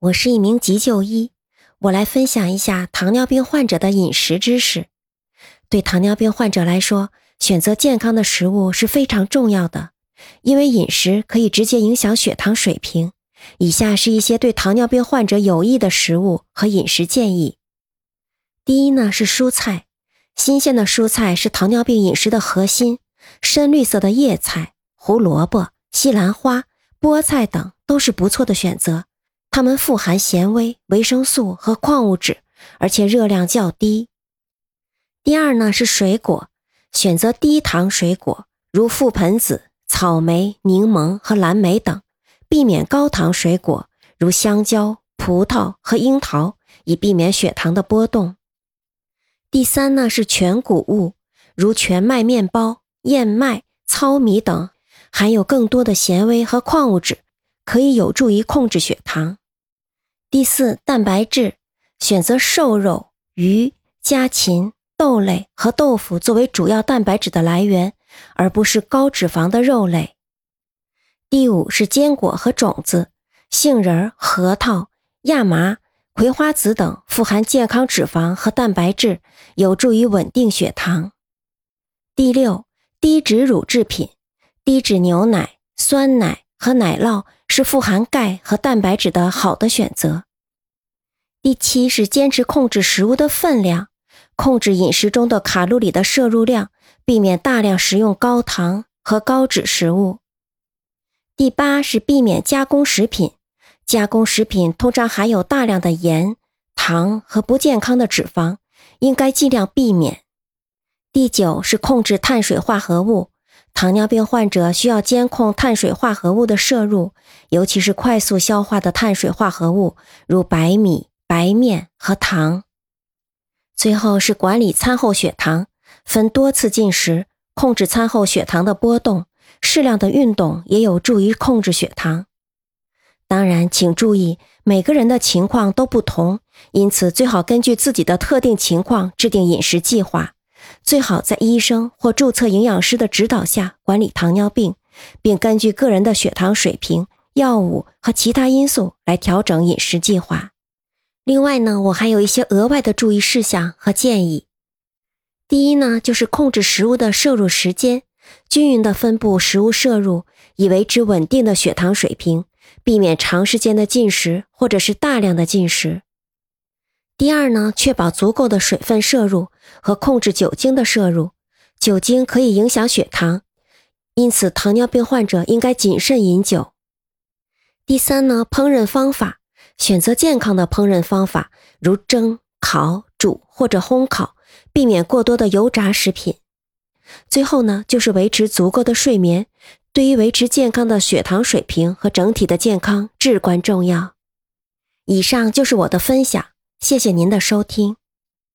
我是一名急救医，我来分享一下糖尿病患者的饮食知识。对糖尿病患者来说，选择健康的食物是非常重要的，因为饮食可以直接影响血糖水平。以下是一些对糖尿病患者有益的食物和饮食建议。第一呢是蔬菜，新鲜的蔬菜是糖尿病饮食的核心，深绿色的叶菜、胡萝卜、西兰花、菠菜等都是不错的选择。它们富含纤维、维生素和矿物质，而且热量较低。第二呢是水果，选择低糖水果，如覆盆子、草莓、柠檬和蓝莓等，避免高糖水果，如香蕉、葡萄和樱桃，以避免血糖的波动。第三呢是全谷物，如全麦面包、燕麦、糙米等，含有更多的纤维和矿物质。可以有助于控制血糖。第四，蛋白质选择瘦肉、鱼、家禽、豆类和豆腐作为主要蛋白质的来源，而不是高脂肪的肉类。第五是坚果和种子，杏仁、核桃、亚麻、葵花籽等富含健康脂肪和蛋白质，有助于稳定血糖。第六，低脂乳制品，低脂牛奶、酸奶和奶酪。是富含钙和蛋白质的好的选择。第七是坚持控制食物的分量，控制饮食中的卡路里的摄入量，避免大量食用高糖和高脂食物。第八是避免加工食品，加工食品通常含有大量的盐、糖和不健康的脂肪，应该尽量避免。第九是控制碳水化合物。糖尿病患者需要监控碳水化合物的摄入，尤其是快速消化的碳水化合物，如白米、白面和糖。最后是管理餐后血糖，分多次进食，控制餐后血糖的波动。适量的运动也有助于控制血糖。当然，请注意每个人的情况都不同，因此最好根据自己的特定情况制定饮食计划。最好在医生或注册营养师的指导下管理糖尿病，并根据个人的血糖水平、药物和其他因素来调整饮食计划。另外呢，我还有一些额外的注意事项和建议。第一呢，就是控制食物的摄入时间，均匀的分布食物摄入，以维持稳定的血糖水平，避免长时间的进食或者是大量的进食。第二呢，确保足够的水分摄入和控制酒精的摄入，酒精可以影响血糖，因此糖尿病患者应该谨慎饮酒。第三呢，烹饪方法选择健康的烹饪方法，如蒸、烤、煮或者烘烤，避免过多的油炸食品。最后呢，就是维持足够的睡眠，对于维持健康的血糖水平和整体的健康至关重要。以上就是我的分享。谢谢您的收听。